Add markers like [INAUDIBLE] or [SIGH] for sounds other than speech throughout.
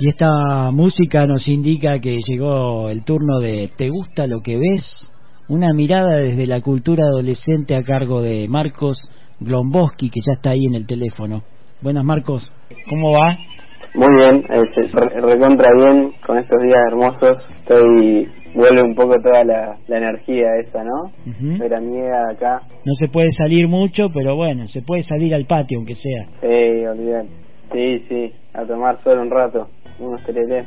Y esta música nos indica que llegó el turno de ¿Te gusta lo que ves? Una mirada desde la cultura adolescente a cargo de Marcos Glomboski, que ya está ahí en el teléfono. Buenas, Marcos. ¿Cómo va? Muy bien, este, recontra bien con estos días hermosos. Estoy vuelve un poco toda la, energía esa, ¿no? Uh Veraniega acá. No se puede salir mucho, pero bueno, se puede salir al patio aunque sea. Sí, olvidar. Sí, sí, a tomar solo un rato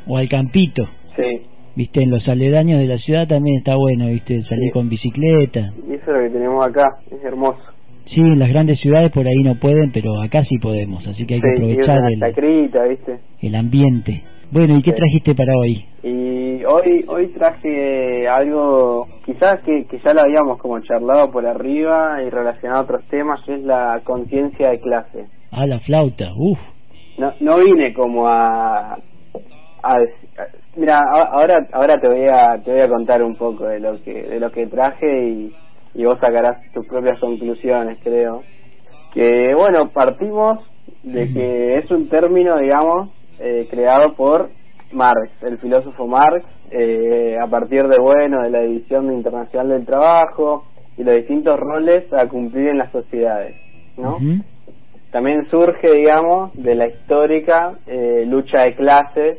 o al campito. Sí. Viste, en los aledaños de la ciudad también está bueno, viste, salir con bicicleta. Y eso es lo que tenemos acá, es hermoso. Sí, en las grandes ciudades por ahí no pueden, pero acá sí podemos, así que hay que aprovechar el, ¿viste? el ambiente. Bueno, ¿y qué trajiste para hoy? Y hoy hoy traje algo, quizás que, que ya lo habíamos como charlado por arriba y relacionado a otros temas, que es la conciencia de clase. Ah, la flauta, uff. No, no vine como a, mira ahora ahora te voy a te voy a contar un poco de lo que de lo que traje y, y vos sacarás tus propias conclusiones creo que bueno partimos de que es un término digamos eh, creado por Marx el filósofo Marx eh, a partir de bueno de la división internacional del trabajo y los distintos roles a cumplir en las sociedades no también surge, digamos, de la histórica eh, lucha de clases.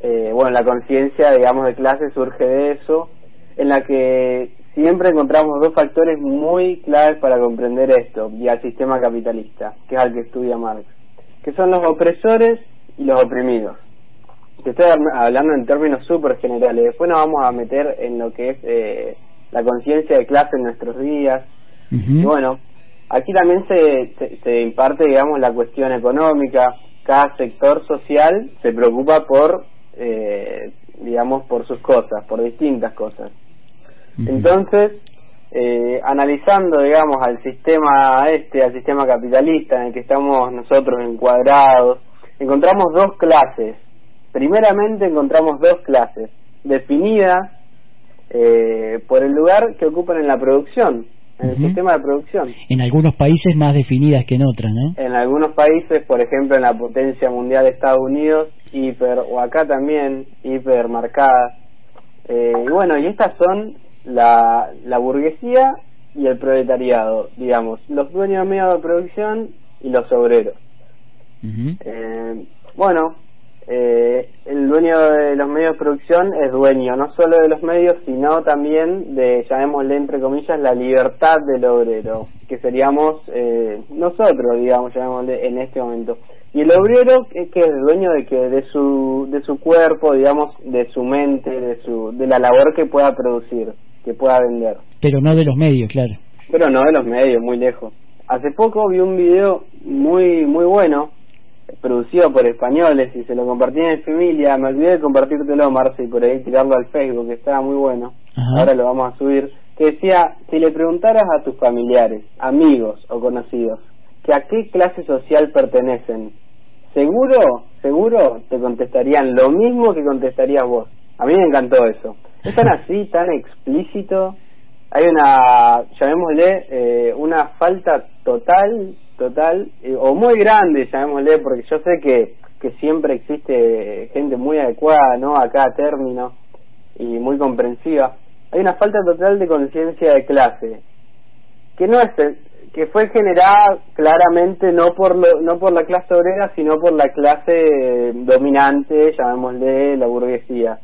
Eh, bueno, la conciencia, digamos, de clases surge de eso, en la que siempre encontramos dos factores muy claves para comprender esto y al sistema capitalista, que es al que estudia Marx, que son los opresores los oprimidos. Te estoy hablando en términos súper generales. Después nos vamos a meter en lo que es eh, la conciencia de clase en nuestros días. Y bueno, Aquí también se, se, imparte, digamos, la cuestión económica. Cada sector social se preocupa por, eh, digamos, por sus cosas, por distintas cosas. Entonces, eh, analizando, digamos, al sistema este, al sistema capitalista en el que estamos nosotros encuadrados, encontramos dos clases. Primeramente encontramos dos clases definidas eh, por el lugar que ocupan en la producción en el sistema de producción. En algunos países más definidas que en otras, ¿no? En algunos países, por ejemplo, en la potencia mundial de Estados Unidos, hiper, o acá también, hiper marcadas. Eh, y bueno, y estas son la, la burguesía y el proletariado, digamos, los dueños de medios de producción y los obreros. Eh, bueno, eh, el dueño de los medios de producción es dueño no solo de los medios, sino también de, llamémosle entre comillas, la libertad del obrero, que seríamos eh, nosotros, digamos, llamémosle en este momento. Y el obrero es que es dueño de que de su de su cuerpo, digamos, de su mente, de su de la labor que pueda producir, que pueda vender. Pero no de los medios, claro. Pero no de los medios, muy lejos. Hace poco vi un video muy muy bueno producido por españoles y se lo compartí en familia, me olvidé de compartírtelo, Marce, y por ahí tirarlo al Facebook, que estaba muy bueno, ahora lo vamos a subir, que decía, si le preguntaras a tus familiares, amigos o conocidos, que a qué clase social pertenecen, seguro, seguro te contestarían lo mismo que contestarías vos. A mí me encantó eso. Es tan así, tan explícito. Hay una, llamémosle, eh, una falta total total, eh, o muy grande, llamémosle, porque yo sé que, que siempre existe gente muy adecuada, ¿no? A cada término y muy comprensiva. Hay una falta total de conciencia de clase, que no es que fue generada claramente no por lo, no por la clase obrera, sino por la clase dominante, llamémosle la burguesía.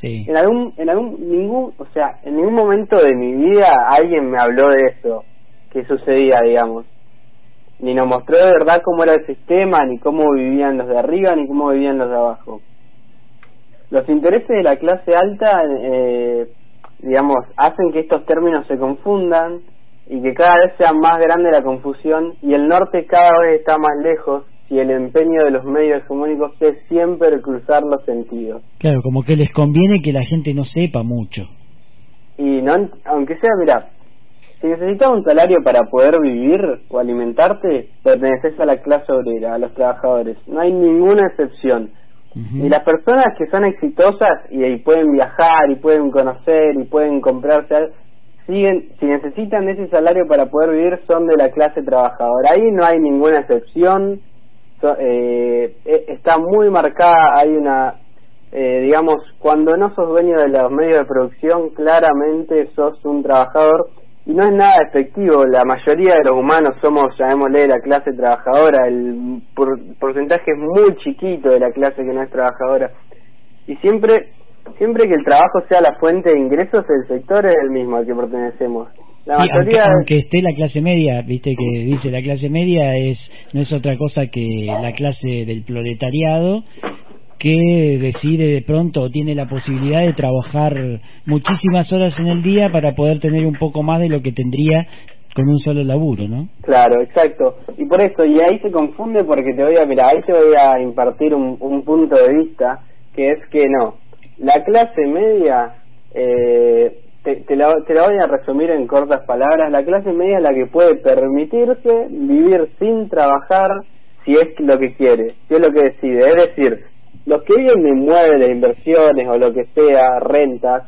Sí. En algún en algún ningún, o sea, en ningún momento de mi vida alguien me habló de eso que sucedía, digamos ni nos mostró de verdad cómo era el sistema, ni cómo vivían los de arriba, ni cómo vivían los de abajo. Los intereses de la clase alta, eh, digamos, hacen que estos términos se confundan y que cada vez sea más grande la confusión y el norte cada vez está más lejos si el empeño de los medios hegemónicos es siempre cruzar los sentidos. Claro, como que les conviene que la gente no sepa mucho. Y no, aunque sea, mira, si necesitas un salario para poder vivir o alimentarte, perteneces a la clase obrera, a los trabajadores. No hay ninguna excepción. Y las personas que son exitosas y, y, pueden viajar y pueden conocer y pueden comprarse, siguen, si necesitan ese salario para poder vivir, son de la clase trabajadora. Ahí no hay ninguna excepción, eh, e, está muy marcada, hay una, eh, digamos, cuando no sos dueño de los medios de producción, claramente sos un trabajador y no es nada efectivo. La mayoría de los humanos somos, llamémosle, la clase trabajadora, el porcentaje es muy chiquito de la clase que no es trabajadora. Y siempre siempre que el trabajo sea la fuente de ingresos, el sector es el mismo al que pertenecemos. La mayoría aunque, esté la clase media, viste que dice la clase media es no es otra cosa que la clase del proletariado que decide de pronto o tiene la posibilidad de trabajar muchísimas horas en el día para poder tener un poco más de lo que tendría con un solo laburo, ¿no? Claro, exacto. Y por eso, y ahí se confunde porque te voy a, mira, ahí te voy a impartir un, un punto de vista que es que no, la clase media, eh, te, la, te la voy a resumir en cortas palabras, la clase media es la que puede permitirse vivir sin trabajar si es lo que quiere, si es lo que decide. Es decir, los que viven de inmuebles, inversiones o lo que sea, rentas,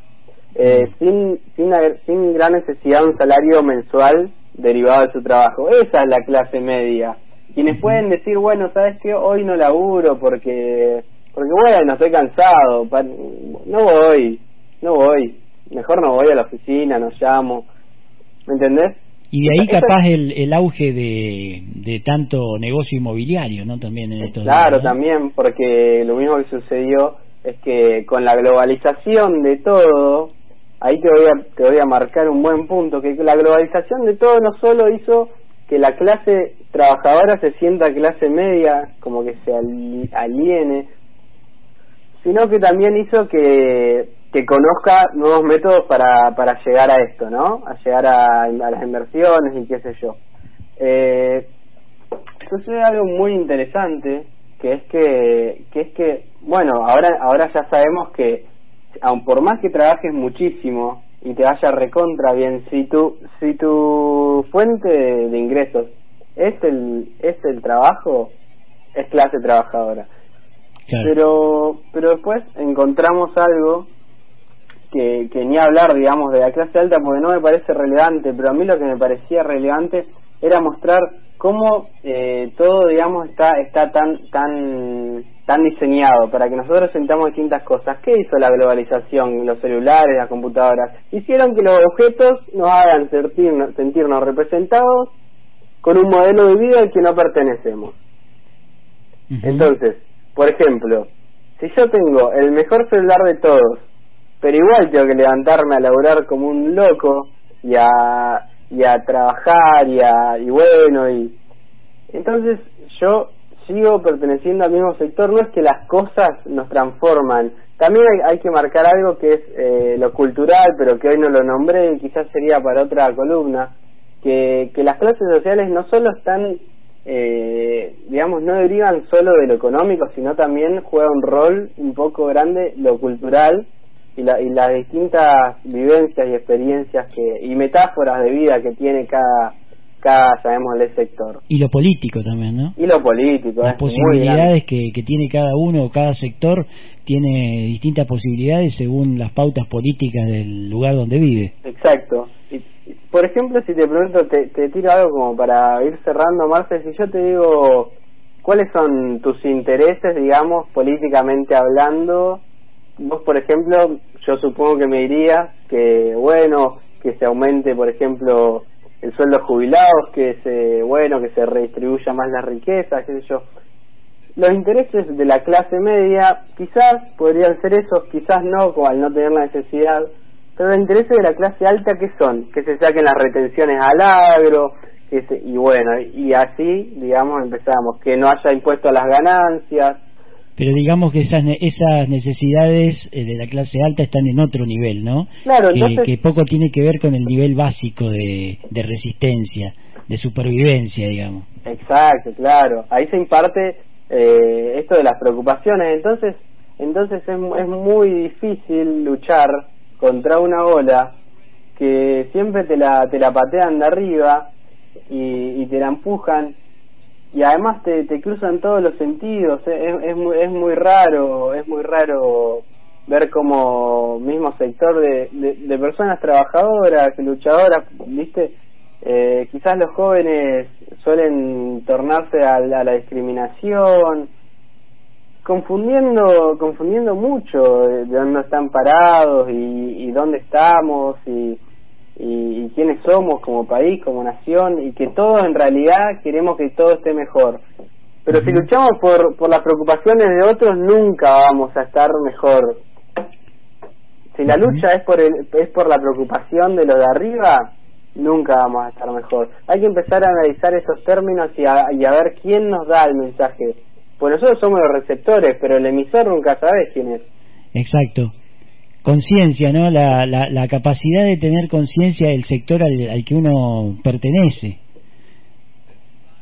eh, mm. sin, sin, sin gran necesidad de un salario mensual derivado de su trabajo. Esa es la clase media. Quienes pueden decir, bueno, ¿sabes qué? Hoy no laburo porque porque bueno, estoy cansado, no voy, no voy, mejor no voy a la oficina, no llamo, ¿me entendés? Y de ahí capaz el, el auge de, de tanto negocio inmobiliario, ¿no? También en estos Claro, también, porque lo mismo que sucedió es que con la globalización de todo, ahí te voy a, te voy a marcar un buen punto, que la globalización de todo no solo hizo que la clase trabajadora se sienta clase media, como que se aliene, sino que también hizo que, que conozca nuevos métodos para, para llegar a esto, ¿no? A llegar a, a las inversiones y qué sé yo. Eh, sucede algo muy interesante, que es que, que es que, bueno, ahora, ahora ya sabemos que, aun por más que trabajes muchísimo y te vaya recontra bien, si tu, si tu fuente de ingresos es el, es el trabajo, es clase trabajadora. Pero, pero después encontramos algo que, que ni hablar, digamos, de la clase alta porque no me parece relevante, pero a mí lo que me parecía relevante era mostrar cómo eh, todo, digamos, está está tan tan tan diseñado para que nosotros sentamos distintas cosas. ¿Qué hizo la globalización? Los celulares, las computadoras. Hicieron que los objetos nos hagan sentirnos, sentirnos representados con un modelo de vida al que no pertenecemos. Entonces, por ejemplo, si yo tengo el mejor celular de todos, pero igual tengo que levantarme a laburar como un loco y a, y a trabajar y, a, y bueno, y entonces yo sigo perteneciendo al mismo sector, no es que las cosas nos transforman, también hay, hay que marcar algo que es eh, lo cultural, pero que hoy no lo nombré y quizás sería para otra columna, que, que las clases sociales no solo están eh, digamos, no derivan solo de lo económico, sino también juega un rol un poco grande lo cultural y, la, y las distintas vivencias y experiencias que y metáforas de vida que tiene cada cada sabemos el sector. Y lo político también no y lo político las posibilidades que, que tiene cada uno cada sector tiene distintas posibilidades según las pautas políticas del lugar donde vive. Exacto. Y por ejemplo, si te pregunto, te, te tiro algo como para ir cerrando, Marce, si yo te digo, ¿cuáles son tus intereses, digamos, políticamente hablando? Vos, por ejemplo, yo supongo que me dirías que, bueno, que se aumente, por ejemplo, el sueldo jubilados, que se, bueno, que se redistribuya más la riqueza, qué sé yo. Los intereses de la clase media quizás podrían ser esos, quizás no, al no tener la necesidad pero los intereses de la clase alta, ¿qué son? Que se saquen las retenciones al agro, que y bueno, y así, digamos, empezamos, que no haya impuesto a las ganancias. Pero digamos que esas, esas necesidades eh, de la clase alta están en otro nivel, ¿no? Claro, que, que poco tiene que ver con el nivel básico de, de resistencia, de supervivencia, digamos. Exacto, claro. Ahí se imparte eh, esto de las preocupaciones. Entonces, entonces es, es muy difícil luchar contra una ola que siempre te la, te la patean de arriba y, y te la empujan y además te, te cruzan todos los sentidos es, es, muy, es muy raro es muy raro ver como mismo sector de, de, personas trabajadoras, luchadoras, viste, eh, quizás los jóvenes suelen tornarse a la, discriminación, confundiendo confundiendo mucho de, dónde están parados y, y dónde estamos y, y, quiénes somos como país, como nación y que todos en realidad queremos que todo esté mejor. Pero si luchamos por, por las preocupaciones de otros, nunca vamos a estar mejor. Si la lucha es por, el, es por la preocupación de los de arriba, nunca vamos a estar mejor. Hay que empezar a analizar esos términos y a, y a ver quién nos da el mensaje. Pues nosotros somos los receptores, pero el emisor nunca sabe quién es. Exacto conciencia, ¿no? La, la, la, capacidad de tener conciencia del sector al, al, que uno pertenece.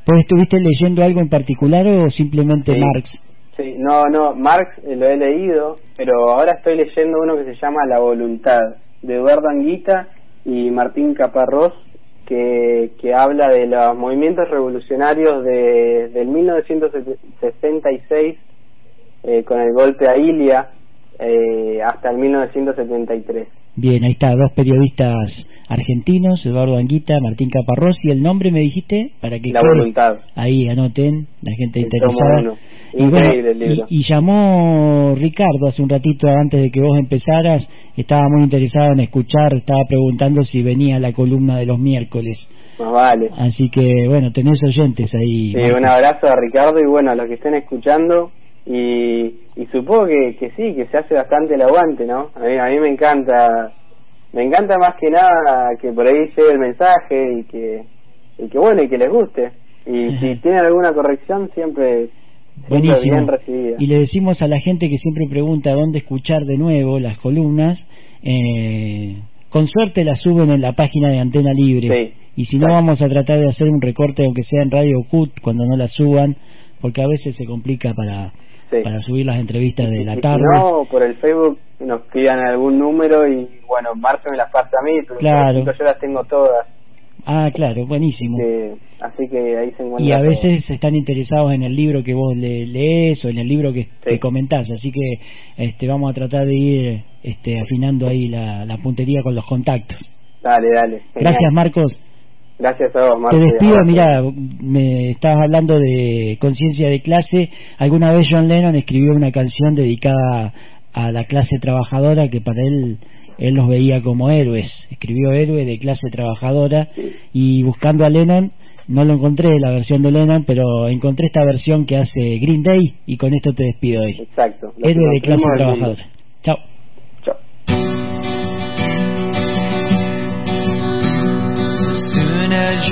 ¿Pues estuviste leyendo algo en particular o simplemente Marx? Sí, no, no, Marx eh, lo he leído, pero ahora estoy leyendo uno que se llama La Voluntad, de Eduardo Anguita y Martín Caparrós, que, que habla de los movimientos revolucionarios de, del 1966 eh, con el golpe a Ilia eh, hasta el 1973. Bien, ahí está, dos periodistas argentinos, Eduardo Anguita, Martín Caparrós, y el nombre me dijiste para que... La voluntad. Ahí anoten, la gente interesada. Y, y, llamó Ricardo hace un ratito antes de que vos empezaras, estaba muy interesado en escuchar, estaba preguntando si venía la columna de los miércoles. Más vale. Así que bueno, tenés oyentes ahí. Sí, un abrazo a Ricardo y bueno, a los que estén escuchando, y, y supongo que, que sí, que se hace bastante el aguante, ¿no? A mí, a mí me encanta, me encanta más que nada que por ahí llegue el mensaje y que, y que bueno, y que les guste. Y [LAUGHS] si tienen alguna corrección, siempre, recibida. Y le decimos a la gente que siempre pregunta dónde escuchar de nuevo las columnas, eh, con suerte las suben en la página de Antena Libre. y si no, vamos a tratar de hacer un recorte, aunque sea en Radio CUT, cuando no las suban, porque a veces se complica para para subir las entrevistas de la tarde. no, por el Facebook nos pidan algún número y bueno, Marce me las pasa a mí, pero claro. yo las tengo todas. Ah, claro, buenísimo. así que ahí se encuentra. Y a veces están interesados en el libro que vos le, lees o en el libro que, comentás, así que este vamos a tratar de ir este afinando ahí la, la puntería con los contactos. Dale, dale. Gracias, Marcos. Gracias a vos, Te despido, mira, me estabas hablando de conciencia de clase. Alguna vez John Lennon escribió una canción dedicada a la clase trabajadora que para él él los veía como héroes. Escribió héroe de clase trabajadora y buscando a Lennon no lo encontré la versión de Lennon, pero encontré esta versión que hace Green Day y con esto te despido hoy. Exacto. Héroe de clase trabajadora. Chao.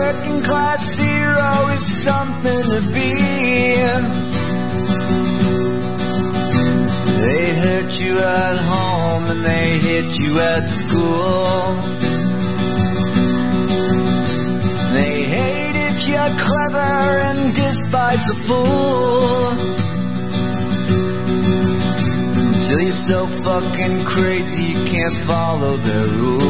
working class hero is something to be. They hurt you at home and they hit you at school. They hate if you're clever and despise the fool. Until you're so fucking crazy you can't follow their rules.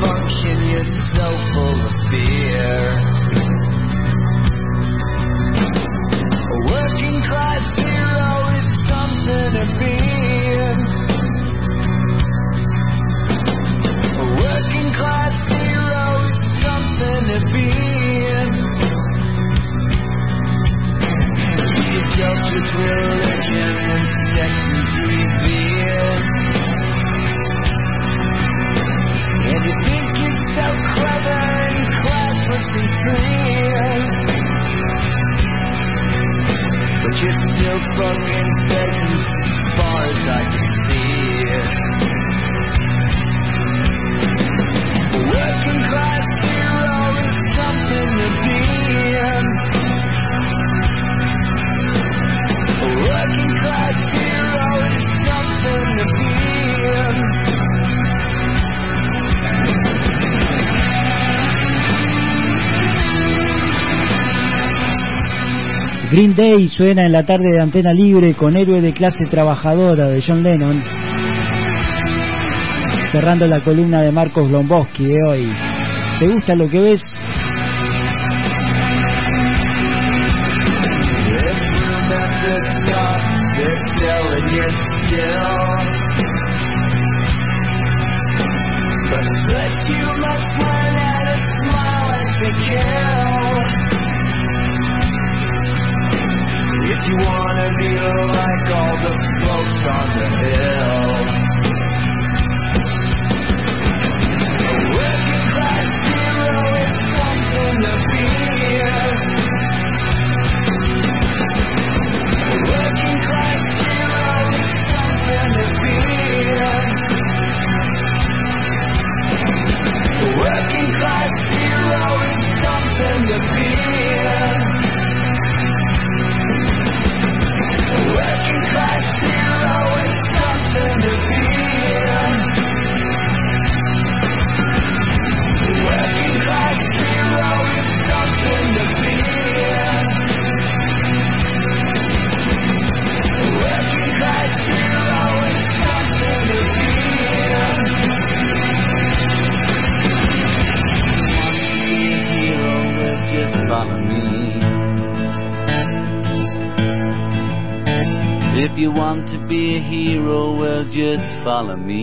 function, you're so full of fear. still fucking sexy as far as I can see. Green Day suena en la tarde de Antena Libre con Héroe de clase trabajadora de John Lennon. Cerrando la columna de Marcos Lomboski de hoy. ¿Te gusta lo que ves? Wanna like all the folks on the hill. العالمين